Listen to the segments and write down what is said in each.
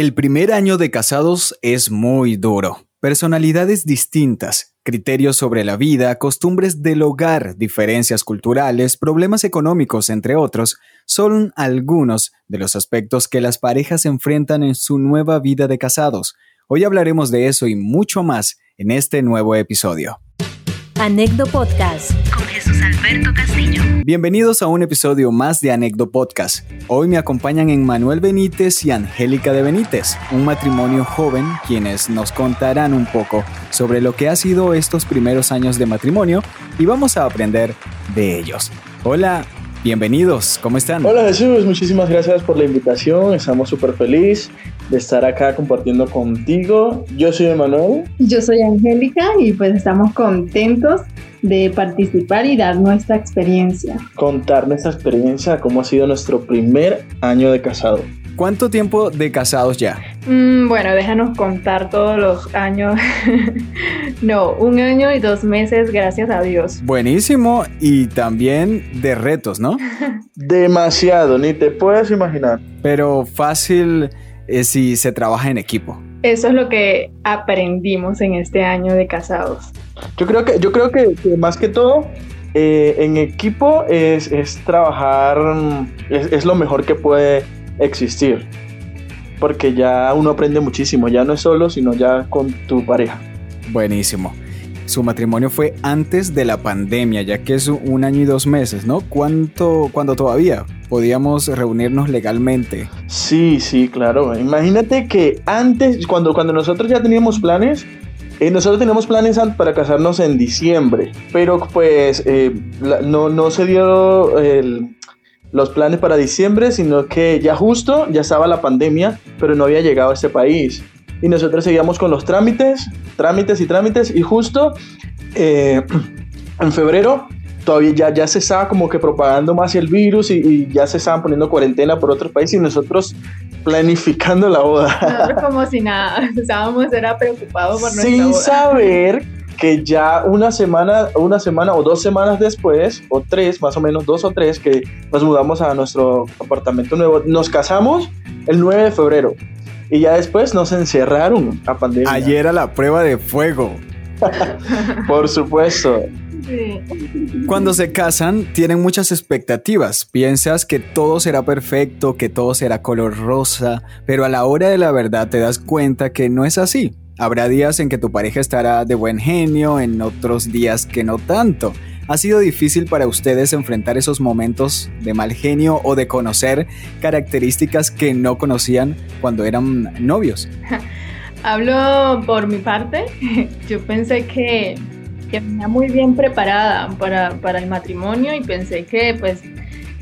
El primer año de casados es muy duro. Personalidades distintas, criterios sobre la vida, costumbres del hogar, diferencias culturales, problemas económicos, entre otros, son algunos de los aspectos que las parejas enfrentan en su nueva vida de casados. Hoy hablaremos de eso y mucho más en este nuevo episodio. Anecdo Podcast con Jesús Alberto Castillo. Bienvenidos a un episodio más de Anecdo Podcast. Hoy me acompañan Emmanuel Benítez y Angélica de Benítez, un matrimonio joven quienes nos contarán un poco sobre lo que ha sido estos primeros años de matrimonio y vamos a aprender de ellos. Hola, bienvenidos, ¿cómo están? Hola Jesús, muchísimas gracias por la invitación, estamos súper felices de estar acá compartiendo contigo. Yo soy Emanuel. Yo soy Angélica y pues estamos contentos de participar y dar nuestra experiencia. Contar nuestra experiencia, cómo ha sido nuestro primer año de casado. ¿Cuánto tiempo de casados ya? Mm, bueno, déjanos contar todos los años. no, un año y dos meses, gracias a Dios. Buenísimo y también de retos, ¿no? Demasiado, ni te puedes imaginar. Pero fácil es si se trabaja en equipo. Eso es lo que aprendimos en este año de casados. Yo creo que, yo creo que, más que todo, eh, en equipo es, trabajar, es, es, lo mejor que puede existir. Porque ya uno aprende muchísimo, ya no es solo, sino ya con tu pareja. Buenísimo. Su matrimonio fue antes de la pandemia, ya que es un año y dos meses, ¿no? ¿Cuánto, cuando todavía podíamos reunirnos legalmente? Sí, sí, claro. Imagínate que antes, cuando, cuando nosotros ya teníamos planes, eh, nosotros teníamos planes para casarnos en diciembre, pero pues eh, no, no se dio los planes para diciembre, sino que ya justo, ya estaba la pandemia, pero no había llegado a este país y nosotros seguíamos con los trámites, trámites y trámites y justo eh, en febrero todavía ya, ya se estaba como que propagando más el virus y, ya se estaban poniendo cuarentena por otros países y nosotros planificando la boda. Nosotros como si nada, estábamos era preocupados por nuestra Sin saber que ya una semana, una semana o dos semanas después, o tres, más o menos dos o tres, que nos mudamos a nuestro apartamento nuevo, nos casamos el 9 de febrero. Y ya después nos encerraron a pandemia. Ayer era la prueba de fuego. Por supuesto. Cuando se casan, tienen muchas expectativas. Piensas que todo será perfecto, que todo será color rosa, pero a la hora de la verdad te das cuenta que no es así. Habrá días en que tu pareja estará de buen genio, en otros días que no tanto. ¿Ha sido difícil para ustedes enfrentar esos momentos de mal genio o de conocer características que no conocían cuando eran novios? Hablo por mi parte. Yo pensé que, que venía muy bien preparada para, para el matrimonio y pensé que pues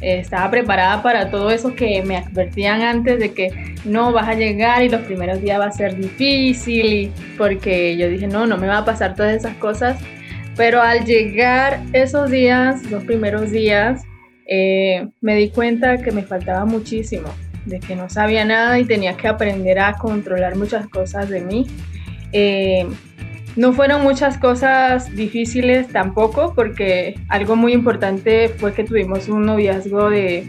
estaba preparada para todo eso que me advertían antes de que no vas a llegar y los primeros días va a ser difícil porque yo dije no, no me va a pasar todas esas cosas pero al llegar esos días, los primeros días, eh, me di cuenta que me faltaba muchísimo, de que no sabía nada y tenía que aprender a controlar muchas cosas de mí. Eh, no fueron muchas cosas difíciles tampoco, porque algo muy importante fue que tuvimos un noviazgo de,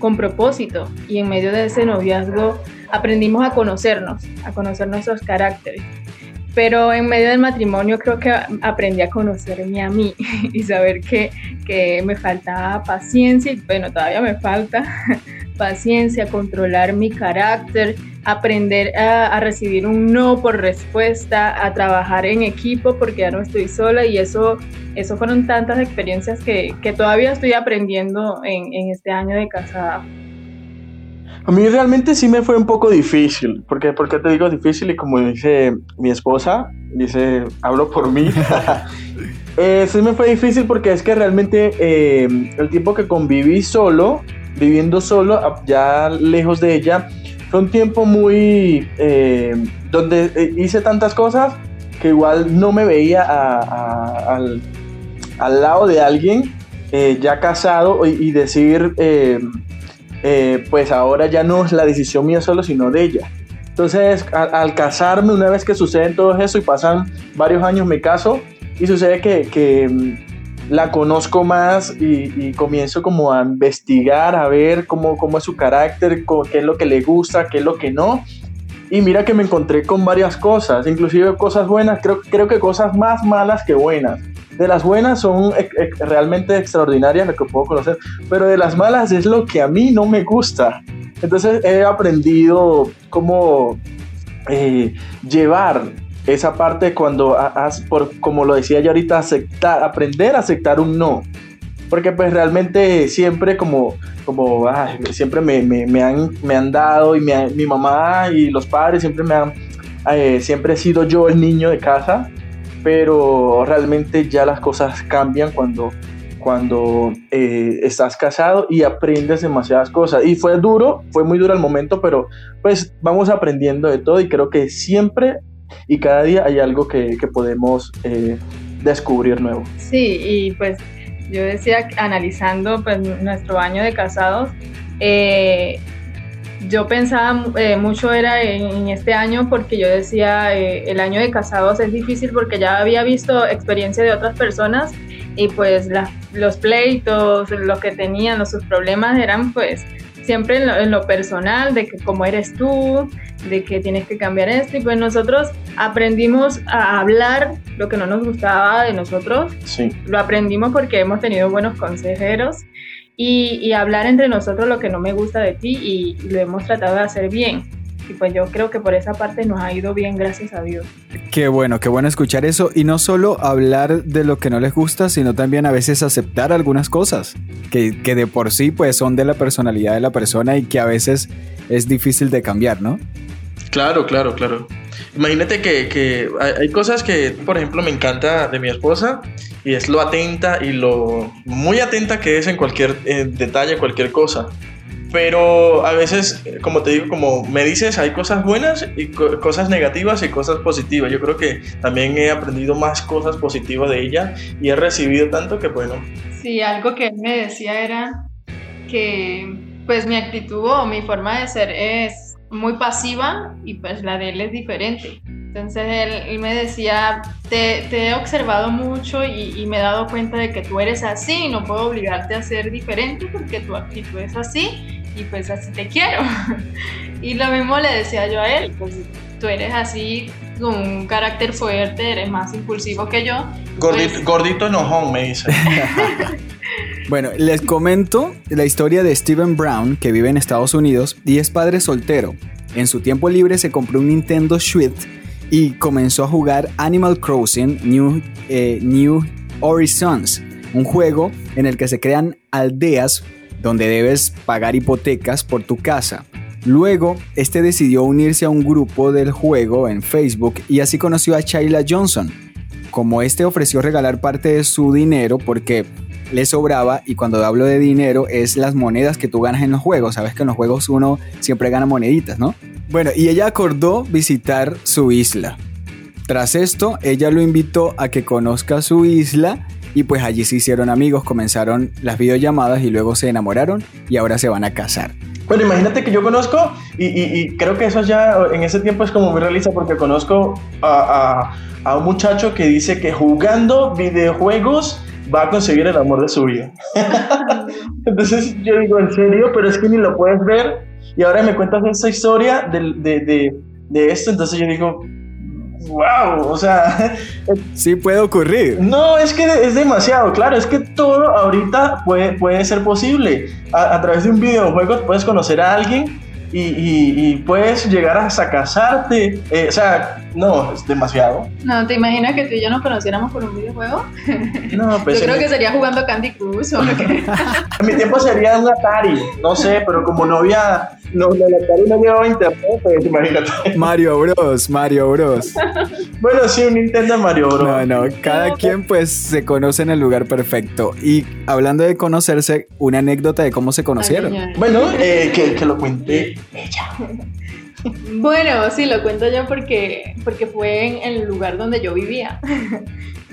con propósito y en medio de ese noviazgo aprendimos a conocernos, a conocer nuestros caracteres. Pero en medio del matrimonio creo que aprendí a conocerme a mí y saber que, que me faltaba paciencia, y bueno, todavía me falta paciencia, controlar mi carácter, aprender a, recibir un no por respuesta, a trabajar en equipo porque ya no estoy sola y eso, eso fueron tantas experiencias que, que todavía estoy aprendiendo en, en este año de casada. A mí realmente sí me fue un poco difícil, porque ¿por qué te digo difícil? Y como dice mi esposa, dice, hablo por mí. eh, sí me fue difícil porque es que realmente eh, el tiempo que conviví solo, viviendo solo, ya lejos de ella, fue un tiempo muy... Eh, donde eh, hice tantas cosas que igual no me veía al, al, lado de alguien ya casado y, decir eh, pues ahora ya no es la decisión mía solo, sino de ella. Entonces, al, casarme, una vez que sucede todo eso y pasan varios años, me caso y sucede que, la conozco más y, comienzo como a investigar, a ver cómo, cómo es su carácter, qué es lo que le gusta, qué es lo que no. Y mira que me encontré con varias cosas, inclusive cosas buenas, creo, creo que cosas más malas que buenas. De las buenas son realmente extraordinarias, lo que puedo conocer, pero de las malas es lo que a mí no me gusta. Entonces he aprendido cómo eh, llevar esa parte cuando, por, como lo decía yo ahorita, aceptar, aprender a aceptar un no. Porque pues realmente siempre como, como siempre me, me, me, han, me han dado y mi mamá y los padres siempre me han, eh, siempre he sido yo el niño de casa, pero realmente ya las cosas cambian cuando, cuando eh, estás casado y aprendes demasiadas cosas. Y fue duro, fue muy duro el momento, pero pues vamos aprendiendo de todo y creo que siempre y cada día hay algo que, que podemos eh, descubrir nuevo. Sí, y pues yo decía, analizando pues, nuestro año de casados, eh, yo pensaba eh, mucho era en, este año porque yo decía, eh, el año de casados es difícil porque ya había visto experiencia de otras personas y pues los pleitos, lo que tenían, los, sus problemas eran pues siempre en lo, personal, de que cómo eres tú, de que tienes que cambiar esto. Y pues nosotros aprendimos a hablar lo que no nos gustaba de nosotros. Sí. Lo aprendimos porque hemos tenido buenos consejeros. Y, y hablar entre nosotros lo que no me gusta de ti y lo hemos tratado de hacer bien. Y pues yo creo que por esa parte nos ha ido bien, gracias a Dios. Qué bueno, qué bueno escuchar eso. Y no solo hablar de lo que no les gusta, sino también a veces aceptar algunas cosas que, que de por sí pues son de la personalidad de la persona y que a veces es difícil de cambiar, ¿no? Claro, claro, claro. Imagínate que, que, hay cosas que, por ejemplo, me encanta de mi esposa y es lo atenta y lo muy atenta que es en cualquier detalle, cualquier cosa. Pero a veces, como te digo, como me dices, hay cosas buenas y cosas negativas y cosas positivas. Yo creo que también he aprendido más cosas positivas de ella y he recibido tanto que bueno. Sí, algo que él me decía era que pues mi actitud o mi forma de ser es muy pasiva y pues la de él es diferente. Entonces él, me decía, te, he observado mucho y, y, me he dado cuenta de que tú eres así y no puedo obligarte a ser diferente porque tu actitud es así y pues así te quiero. y lo mismo le decía yo a él, pues tú eres así con un carácter fuerte, eres más impulsivo que yo. Gordito, pues gordito enojón, me dice. bueno, les comento la historia de Steven Brown, que vive en Estados Unidos y es padre soltero. En su tiempo libre se compró un Nintendo Switch y comenzó a jugar Animal Crossing New, eh, New Horizons, un juego en el que se crean aldeas donde debes pagar hipotecas por tu casa. Luego, este decidió unirse a un grupo del juego en Facebook y así conoció a Chayla Johnson. Como este ofreció regalar parte de su dinero porque le sobraba y cuando hablo de dinero es las monedas que tú ganas en los juegos. Sabes que en los juegos uno siempre gana moneditas, ¿no? Bueno, y ella acordó visitar su isla. Tras esto, ella lo invitó a que conozca su isla y pues allí se hicieron amigos, comenzaron las videollamadas y luego se enamoraron y ahora se van a casar. Bueno, imagínate que yo conozco, y, creo que eso ya en ese tiempo es como muy realista porque conozco a, a, un muchacho que dice que jugando videojuegos va a conseguir el amor de su vida. Entonces yo digo, ¿en serio? Pero es que ni lo puedes ver. Y ahora me cuentas esa historia de, de, de, de esto, entonces yo digo, wow, o sea... Sí puede ocurrir. No, es que es demasiado, claro, es que todo ahorita puede, puede ser posible. A, a través de un videojuego puedes conocer a alguien y, puedes llegar hasta casarte. Eh, o sea, no, es demasiado. No, ¿te imaginas que tú y yo nos conociéramos por un videojuego? No, pues. Yo creo que sería jugando Candy Crush o En mi tiempo sería un Atari, no sé, pero como no había. No, el Atari no llevaba internet, pues imagínate. Mario Bros, Mario Bros. bueno, sí, un Nintendo Mario Bros. No, no, cada quien pues se conoce en el lugar perfecto. Y hablando de conocerse, una anécdota de cómo se conocieron. bueno, eh, que, que lo cuente ella. Bueno, sí, lo cuento yo porque, porque fue en el lugar donde yo vivía.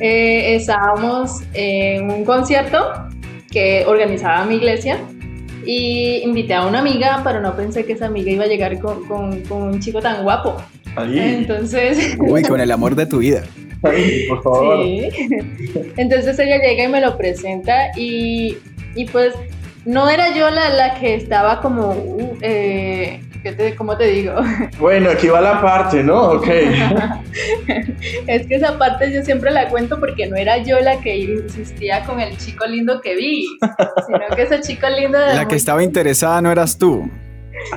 Eh, estábamos en un concierto que organizaba mi iglesia y invité a una amiga, pero no pensé que esa amiga iba a llegar con, un chico tan guapo. Entonces... Uy, con el amor de tu vida. por favor. Sí. Entonces ella llega y me lo presenta y, y pues no era yo la, la que estaba como... Uh, eh, ¿qué te, ¿cómo te digo? Bueno, aquí va la parte, ¿no? Ok. es que esa parte yo siempre la cuento porque no era yo la que insistía con el chico lindo que vi, sino que ese chico lindo... La que estaba interesada no eras tú.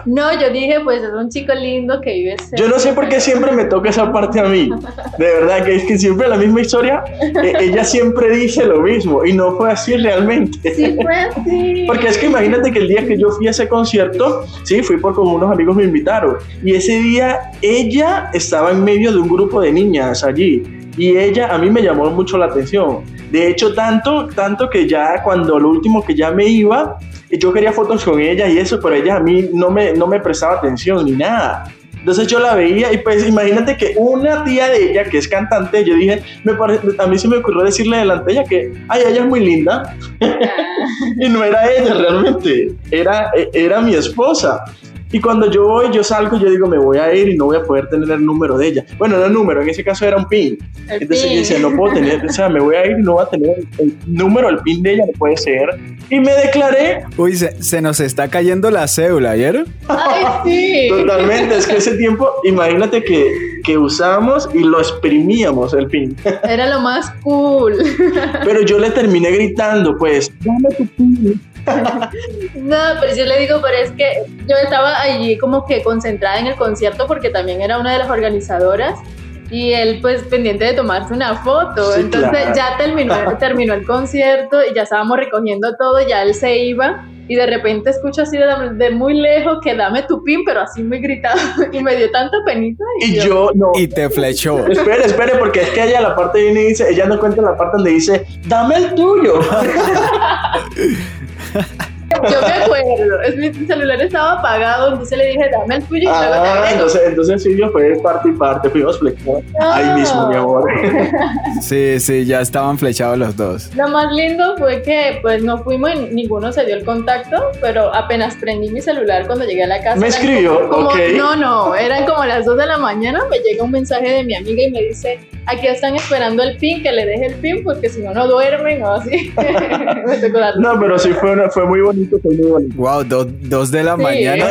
No, yo dije, pues es un chico lindo que vive. Yo no sé por qué siempre me toca esa parte a mí. De verdad, que es que siempre la misma historia, eh, ella siempre dice lo mismo y no fue así realmente. Sí, fue así. Porque es que imagínate que el día que yo fui a ese concierto, sí, fui porque unos amigos me invitaron y ese día ella estaba en medio de un grupo de niñas allí y ella a mí me llamó mucho la atención. De hecho, tanto, tanto que ya cuando lo último que ya me iba, yo quería fotos con ella y eso, pero ella a mí no me, no me prestaba atención ni nada. Entonces yo la veía y pues imagínate que una tía de ella, que es cantante, yo dije, me a mí se me ocurrió decirle delante de ella que, ay, ella es muy linda. y no era ella realmente, era, era mi esposa. Y cuando yo voy, yo salgo, yo digo, me voy a ir y no voy a poder tener el número de ella. Bueno, no el número, en ese caso era un pin. Entonces yo decía, no puedo tener, o sea, me voy a ir y no voy a tener el número, el pin de ella, no puede ser. Y me declaré. Uy, se, nos está cayendo la cédula, ¿ayer? Ay, sí. Totalmente, es que ese tiempo, imagínate que, que usábamos y lo exprimíamos el pin. Era lo más cool. Pero yo le terminé gritando, pues, dame tu pin no, pero yo le digo, pero es que yo estaba allí como que concentrada en el concierto porque también era una de las organizadoras y él pues pendiente de tomarse una foto. Entonces ya terminó, terminó el concierto y ya estábamos recogiendo todo, ya él se iba y de repente escucho así de, muy lejos que dame tu pin, pero así muy gritado y me dio tanta penita. Y, yo, no. Y te flechó. Espere, espere, porque es que ella la parte viene y dice, ella no cuenta la parte donde dice, dame el tuyo. Yo me acuerdo, es, mi celular estaba apagado, entonces le dije, dame el tuyo. ah, entonces, entonces sí, yo fue parte y parte, fuimos flechados. Ahí mismo, mi amor. Sí, sí, ya estaban flechados los dos. Lo más lindo fue que pues no fuimos, ninguno se dio el contacto, pero apenas prendí mi celular cuando llegué a la casa. Me escribió, como, ok. No, no, eran como las 2 de la mañana, me llega un mensaje de mi amiga y me dice, aquí están esperando el pin, que le deje el pin, porque si no, no duermen o así. No, pero sí fue, fue muy bonito Wow, dos, de la mañana.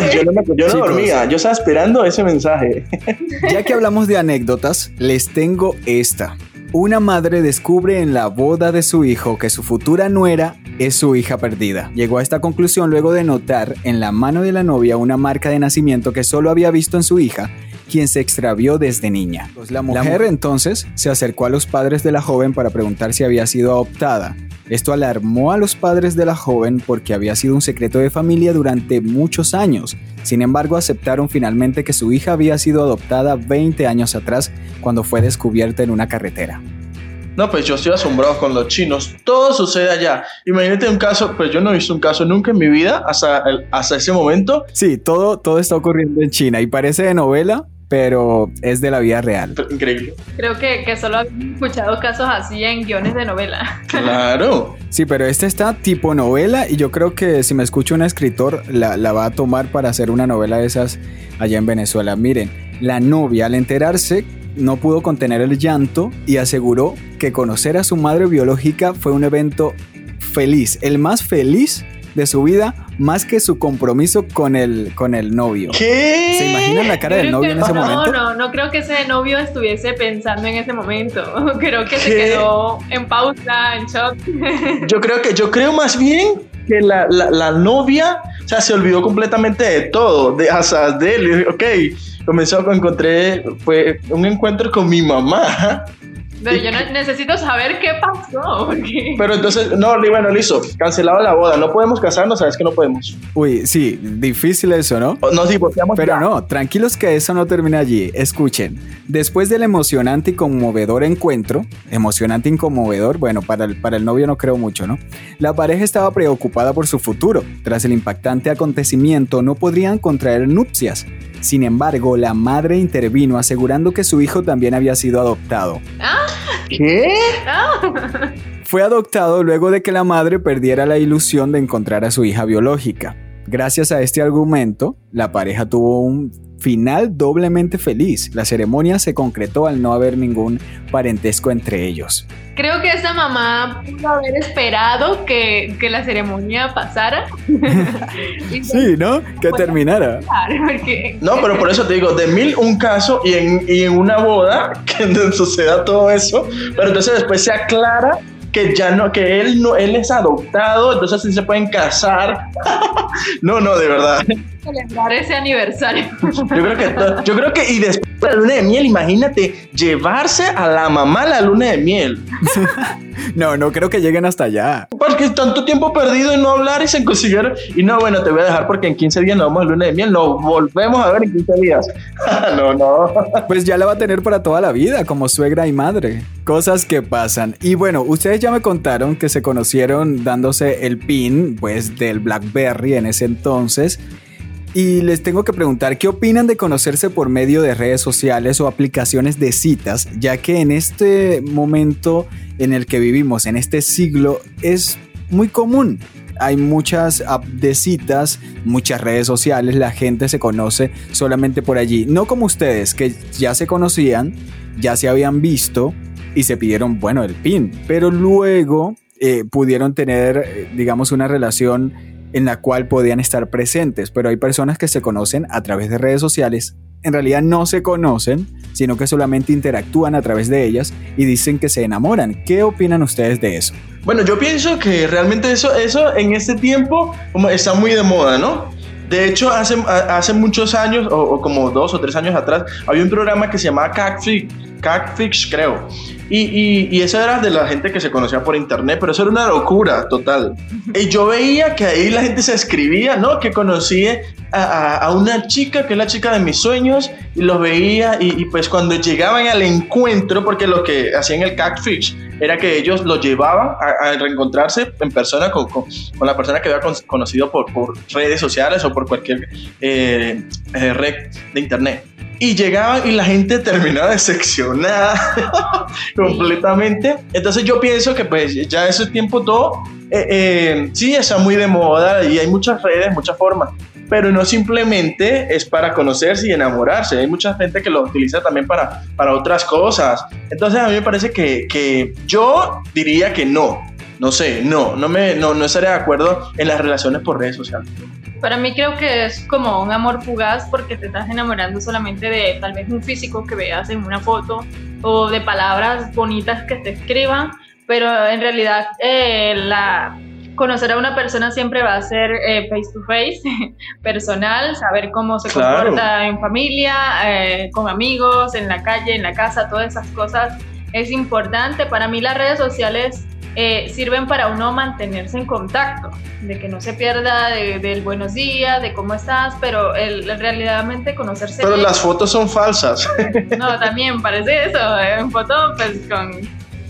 Yo no, dormía, yo estaba esperando ese mensaje. Ya que hablamos de anécdotas, les tengo esta. Una madre descubre en la boda de su hijo que su futura nuera es su hija perdida. Llegó a esta conclusión luego de notar en la mano de la novia una marca de nacimiento que solo había visto en su hija, quien se extravió desde niña. Pues la mujer entonces se acercó a los padres de la joven para preguntar si había sido adoptada. Esto alarmó a los padres de la joven porque había sido un secreto de familia durante muchos años. Sin embargo, aceptaron finalmente que su hija había sido adoptada 20 años atrás cuando fue descubierta en una carretera. No, pues yo estoy asombrado con los chinos. Todo sucede allá. Imagínate un caso, pues yo no he visto un caso nunca en mi vida hasta, hasta ese momento. Sí, todo, todo está ocurriendo en China y parece de novela, pero es de la vida real. Increíble. Creo que, que solo he escuchado casos así en guiones de novela. Claro. Sí, pero este está tipo novela y yo creo que si me escucha un escritor la, la va a tomar para hacer una novela de esas allá en Venezuela. Miren, la novia al enterarse no pudo contener el llanto y aseguró que conocer a su madre biológica fue un evento feliz, el más feliz de su vida más que su compromiso con el, con el novio. ¿Qué? ¿Se imaginan la cara del novio en ese momento? No, no, no creo que ese novio estuviese pensando en ese momento. Creo que se quedó en pausa, en shock. Yo creo que, yo creo más bien que la, la, la novia, o sea, se olvidó completamente de todo, de hasta de él. Ok, comenzó, encontré, fue un encuentro con mi mamá pero yo necesito saber qué pasó. Pero entonces, no, bueno, listo, cancelado la boda, no podemos casarnos, sabes que no podemos. Uy, sí, difícil eso, ¿no? Nos divorciamos. Pero no, tranquilos que eso no termina allí. Escuchen, después del emocionante y conmovedor encuentro, emocionante y conmovedor, bueno, para el, para el novio no creo mucho, ¿no? La pareja estaba preocupada por su futuro. Tras el impactante acontecimiento, no podrían contraer nupcias. Sin embargo, la madre intervino asegurando que su hijo también había sido adoptado. ¿Ah? ¿Qué? Fue adoptado luego de que la madre perdiera la ilusión de encontrar a su hija biológica. Gracias a este argumento, la pareja tuvo un final doblemente feliz. La ceremonia se concretó al no haber ningún parentesco entre ellos. Creo que esa mamá pudo haber esperado que, la ceremonia pasara. sí, ¿no? Que terminara. No, pero por eso te digo, de mil un caso y en, y en una boda que suceda todo eso, pero entonces después se aclara que ya no, que él no, él es adoptado, entonces sí se pueden casar. no, no, de verdad. Celebrar ese aniversario. yo creo que, yo creo que, y después la luna de miel, imagínate, llevarse a la mamá a la luna de miel. no, no creo que lleguen hasta allá. Porque tanto tiempo perdido y no hablar y se consiguieron. Y no, bueno, te voy a dejar porque en 15 días no vamos a luna de miel, nos volvemos a ver en 15 días. no, no. pues ya la va a tener para toda la vida, como suegra y madre. Cosas que pasan. Y bueno, ustedes ya me contaron que se conocieron dándose el pin, pues, del Blackberry en ese entonces. Y les tengo que preguntar, ¿qué opinan de conocerse por medio de redes sociales o aplicaciones de citas? Ya que en este momento en el que vivimos, en este siglo, es muy común. Hay muchas apps de citas, muchas redes sociales, la gente se conoce solamente por allí. No como ustedes, que ya se conocían, ya se habían visto y se pidieron, bueno, el pin, pero luego eh, pudieron tener, eh, digamos, una relación en la cual podían estar presentes, pero hay personas que se conocen a través de redes sociales, en realidad no se conocen, sino que solamente interactúan a través de ellas y dicen que se enamoran. ¿Qué opinan ustedes de eso? Bueno, yo pienso que realmente eso, eso en este tiempo está muy de moda, ¿no? De hecho, hace, hace muchos años, o, como dos o tres años atrás, había un programa que se llamaba Catfish, Catfish creo. Y, y, eso era de la gente que se conocía por internet, pero eso era una locura total. Y yo veía que ahí la gente se escribía, ¿no? Que conocí a, a, una chica que es la chica de mis sueños y los veía y, y, pues cuando llegaban al encuentro, porque lo que hacían el catfish era que ellos lo llevaban a, reencontrarse en persona con, con, la persona que había conocido por, por redes sociales o por cualquier eh, eh, red de internet. Y llegaban y la gente terminaba decepcionada completamente. Entonces yo pienso que pues ya ese tiempo todo, eh, eh, sí, está muy de moda y hay muchas redes, muchas formas, pero no simplemente es para conocerse y enamorarse. Hay mucha gente que lo utiliza también para, para otras cosas. Entonces a mí me parece que, que yo diría que no. No sé, no, no, me, no, no estaría de acuerdo en las relaciones por redes sociales. Para mí creo que es como un amor fugaz porque te estás enamorando solamente de tal vez un físico que veas en una foto o de palabras bonitas que te escriban, pero en realidad eh, la, conocer a una persona siempre va a ser eh, face to face, personal, saber cómo se comporta en familia, eh, con amigos, en la calle, en la casa, todas esas cosas es importante. Para mí las redes sociales eh, sirven para uno mantenerse en contacto, de que no se pierda del buenos días, de cómo estás, pero el, realmente conocerse. Pero las fotos son falsas. No, también parece eso. En eh, foto, pues con,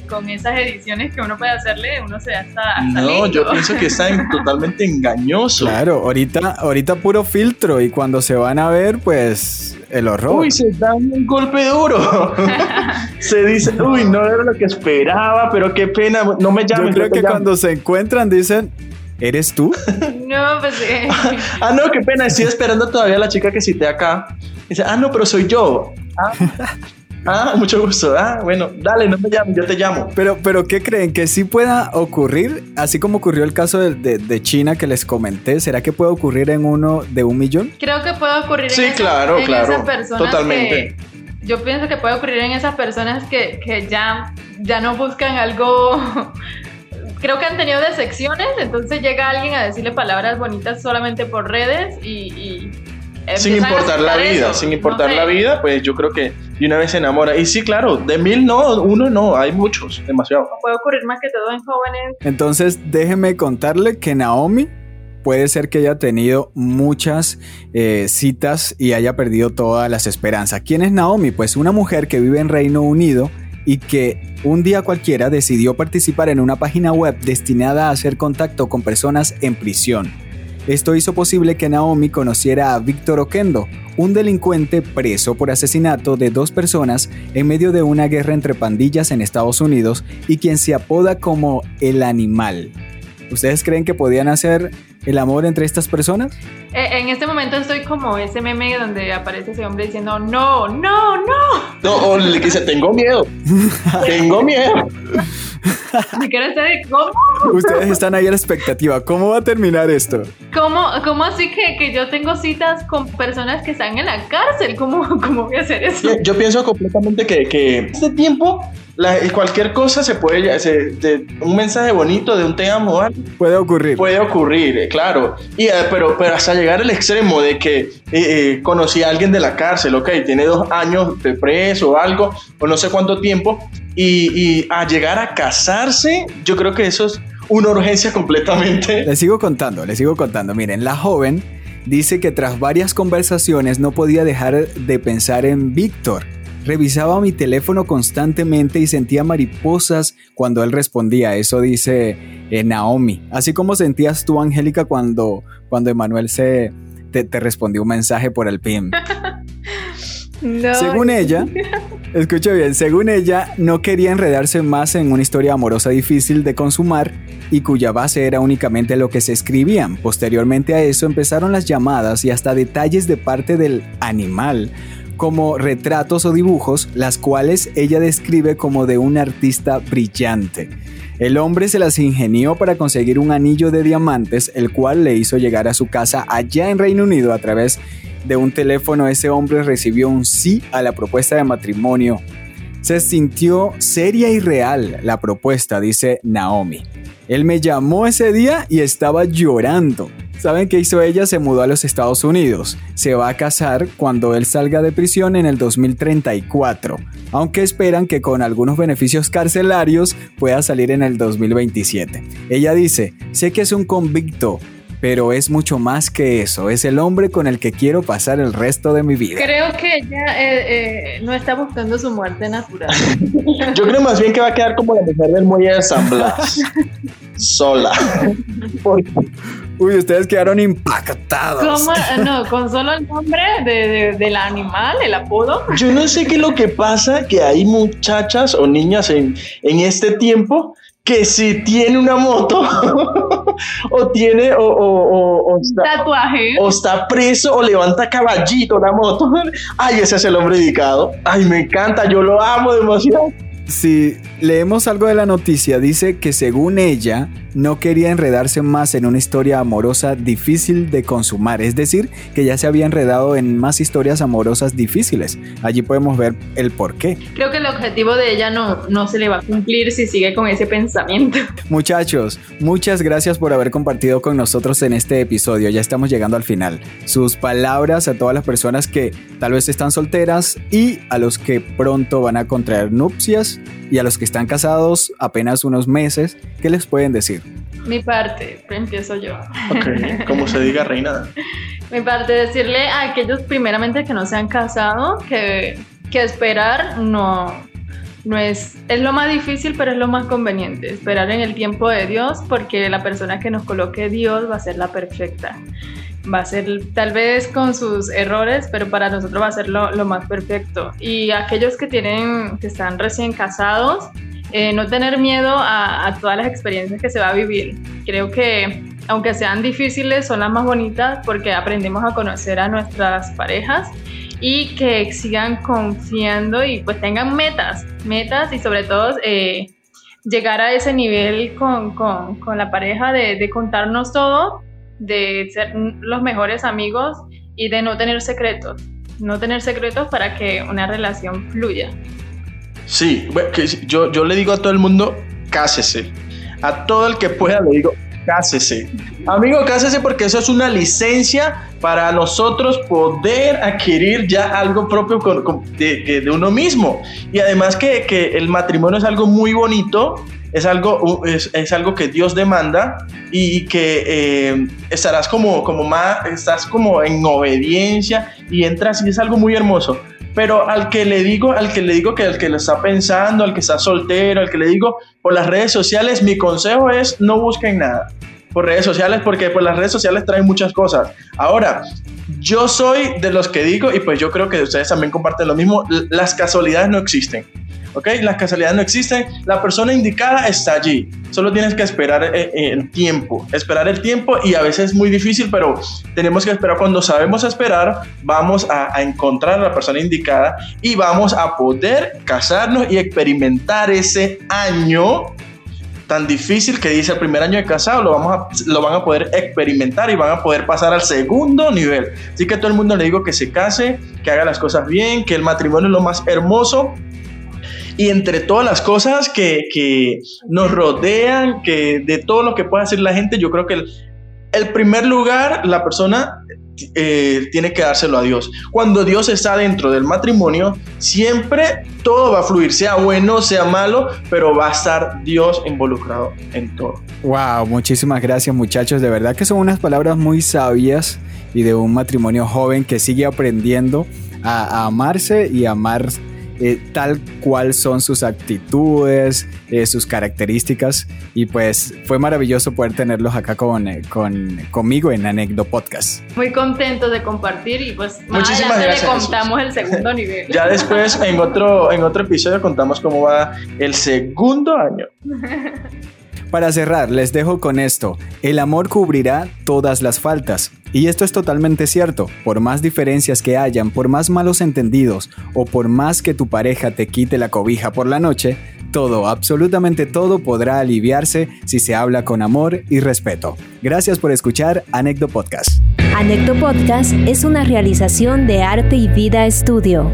con esas ediciones que uno puede hacerle, uno se da hasta. no, yo pienso que está totalmente engañoso. Claro, ahorita, ahorita puro filtro y cuando se van a ver, pues el horror. Uy, se dan un golpe duro. se dice, uy, no era lo que esperaba, pero qué pena, no me llamen. Yo creo que cuando se encuentran dicen, ¿eres tú? no, pues. Eh. ah, no, qué pena, estoy esperando todavía a la chica que cité acá. Dice, ah, no, pero soy yo. Ah. Ah, mucho gusto. Ah, bueno, dale, no me llames, yo te llamo. Pero, pero ¿qué creen? ¿Que sí pueda ocurrir? Así como ocurrió el caso de, China que les comenté, ¿será que puede ocurrir en uno de un millón? Creo que puede ocurrir sí, en, claro, claro, esas personas. Totalmente. yo pienso que puede ocurrir en esas personas que, ya, ya no buscan algo creo que han tenido decepciones, entonces llega alguien a decirle palabras bonitas solamente por redes y, sin importar la vida, sin importar la vida, pues yo creo que de una vez se enamora. Y sí, claro, de mil no, uno no, hay muchos, demasiado. Puede ocurrir más que todo en jóvenes. Entonces, déjeme contarle que Naomi puede ser que haya tenido muchas eh, citas y haya perdido todas las esperanzas. ¿Quién es Naomi? Pues una mujer que vive en Reino Unido y que un día cualquiera decidió participar en una página web destinada a hacer contacto con personas en prisión. Esto hizo posible que Naomi conociera a Víctor Oquendo, un delincuente preso por asesinato de dos personas en medio de una guerra entre pandillas en Estados Unidos y quien se apoda como el animal. ¿Ustedes creen que podían hacer el amor entre estas personas? Eh, en este momento estoy como ese meme donde aparece ese hombre diciendo no, no, no. No, o le dice, tengo miedo. tengo miedo. Ni quiero estar de cómo. Ustedes están ahí a la expectativa. ¿Cómo va a terminar esto? ¿Cómo, cómo así que, que yo tengo citas con personas que están en la cárcel? ¿Cómo, cómo voy a hacer eso? Yo, yo pienso completamente que, que este tiempo la- cualquier cosa se puede, se- de- un mensaje bonito de un te amo, Puede ocurrir. puede ocurrir, eh, claro. Y, eh, pero, pero hasta llegar al extremo de que eh, eh, conocí a alguien de la cárcel, ok, tiene dos años de preso o algo, o no sé cuánto tiempo, y, y a llegar a casarse, yo creo que eso es una urgencia completamente. Les sigo contando, les sigo contando. Miren, la joven dice que tras varias conversaciones no podía dejar de pensar en Víctor. Revisaba mi teléfono constantemente y sentía mariposas cuando él respondía. Eso dice eh, Naomi. Así como sentías tú, Angélica, cuando, cuando Emanuel se, te, te respondió un mensaje por el PIM. No. Según ella, escucha bien, según ella, no quería enredarse más en una historia amorosa difícil de consumar y cuya base era únicamente lo que se escribían. Posteriormente a eso empezaron las llamadas y hasta detalles de parte del animal, como retratos o dibujos, las cuales ella describe como de un artista brillante. El hombre se las ingenió para conseguir un anillo de diamantes, el cual le hizo llegar a su casa allá en Reino Unido a través de un teléfono. Ese hombre recibió un sí a la propuesta de matrimonio. Se sintió seria y real la propuesta, dice Naomi. Él me llamó ese día y estaba llorando. ¿Saben qué hizo ella? Se mudó a los Estados Unidos. Se va a casar cuando él salga de prisión en el 2034, aunque esperan que con algunos beneficios carcelarios pueda salir en el 2027. Ella dice, sé que es un convicto, pero es mucho más que eso. Es el hombre con el que quiero pasar el resto de mi vida. Creo que ella eh, eh, no está buscando su muerte natural. Yo creo más bien que va a quedar como la mujer del muelle de San Blas. Sola. Porque Uy, ustedes quedaron impactados. ¿Cómo? No, con solo el nombre de, de- del animal, el apodo. Yo no sé qué es lo que pasa, que hay muchachas o niñas en, en este tiempo que si tiene una moto o tiene o, o- o- o está, Tatuaje. o está preso o levanta caballito la moto. Ay, ese es el hombre dedicado. Ay, me encanta, yo lo amo demasiado. Si leemos algo de la noticia, dice que según ella no quería enredarse más en una historia amorosa difícil de consumar, es decir, que ya se había enredado en más historias amorosas difíciles. Allí podemos ver el por qué. Creo que el objetivo de ella no, no se le va a cumplir si sigue con ese pensamiento. Muchachos, muchas gracias por haber compartido con nosotros en este episodio. Ya estamos llegando al final. Sus palabras a todas las personas que tal vez están solteras y a los que pronto van a contraer nupcias y a los que están casados apenas unos meses, ¿qué les pueden decir? Mi parte, empiezo yo. Ok, como se diga, reina. Mi parte, decirle a aquellos primeramente que no se han casado que, que esperar no, no es, es lo más difícil, pero es lo más conveniente. Esperar en el tiempo de Dios porque la persona que nos coloque Dios va a ser la perfecta. Va a ser tal vez con sus errores, pero para nosotros va a ser lo, lo más perfecto. Y aquellos que tienen, que están recién casados, eh, no tener miedo a, a todas las experiencias que se va a vivir. Creo que aunque sean difíciles, son las más bonitas porque aprendemos a conocer a nuestras parejas y que sigan confiando y pues tengan metas, metas y sobre todo eh, llegar a ese nivel con, con, con la pareja de, de contarnos todo, de ser los mejores amigos y de no tener secretos, no tener secretos para que una relación fluya. Sí, yo, yo le digo a todo el mundo, cásese. A todo el que pueda le digo, cásese. Amigo, cásese porque eso es una licencia para nosotros poder adquirir ya algo propio con- de, de uno mismo. Y además que, que el matrimonio es algo muy bonito, es algo, es, es algo que Dios demanda y, que eh, estarás como, como más, estás como en obediencia y entras y es algo muy hermoso. Pero al que le digo, al que le digo que al que lo está pensando, al que está soltero, al que le digo por las redes sociales, mi consejo es no busquen nada por redes sociales porque pues las redes sociales traen muchas cosas. Ahora, yo soy de los que digo y pues yo creo que ustedes también comparten lo mismo, las casualidades no existen. ¿Ok? Las casualidades no existen, la persona indicada está allí, solo tienes que esperar eh, eh, el tiempo, esperar el tiempo y a veces es muy difícil, pero tenemos que esperar, cuando sabemos esperar, vamos a, a encontrar a la persona indicada y vamos a poder casarnos y experimentar ese año tan difícil que dice el primer año de casado, lo, vamos a, lo van a poder experimentar y van a poder pasar al segundo nivel. Así que a todo el mundo le digo que se case, que haga las cosas bien, que el matrimonio es lo más hermoso. Y entre todas las cosas que, que nos rodean, que de todo lo que puede hacer la gente, yo creo que el, primer lugar, la persona eh, tiene que dárselo a Dios. Cuando Dios está dentro del matrimonio, siempre todo va a fluir, sea bueno, sea malo, pero va a estar Dios involucrado en todo. Wow, muchísimas gracias muchachos, de verdad que son unas palabras muy sabias y de un matrimonio joven que sigue aprendiendo a, a amarse y amar eh, tal cual son sus actitudes, eh, sus características. Y pues fue maravilloso poder tenerlos acá con, eh, con, conmigo en Anecdo Podcast. Muy contentos de compartir y pues más Muchísimas adelante le contamos el segundo nivel. Ya después en otro, en otro episodio contamos cómo va el segundo año. Para cerrar, les dejo con esto. El amor cubrirá todas las faltas. Y esto es totalmente cierto. Por más diferencias que hayan, por más malos entendidos o por más que tu pareja te quite la cobija por la noche, todo, absolutamente todo podrá aliviarse si se habla con amor y respeto. Gracias por escuchar Anecdo Podcast. Anecdo Podcast es una realización de Arte y Vida Estudio.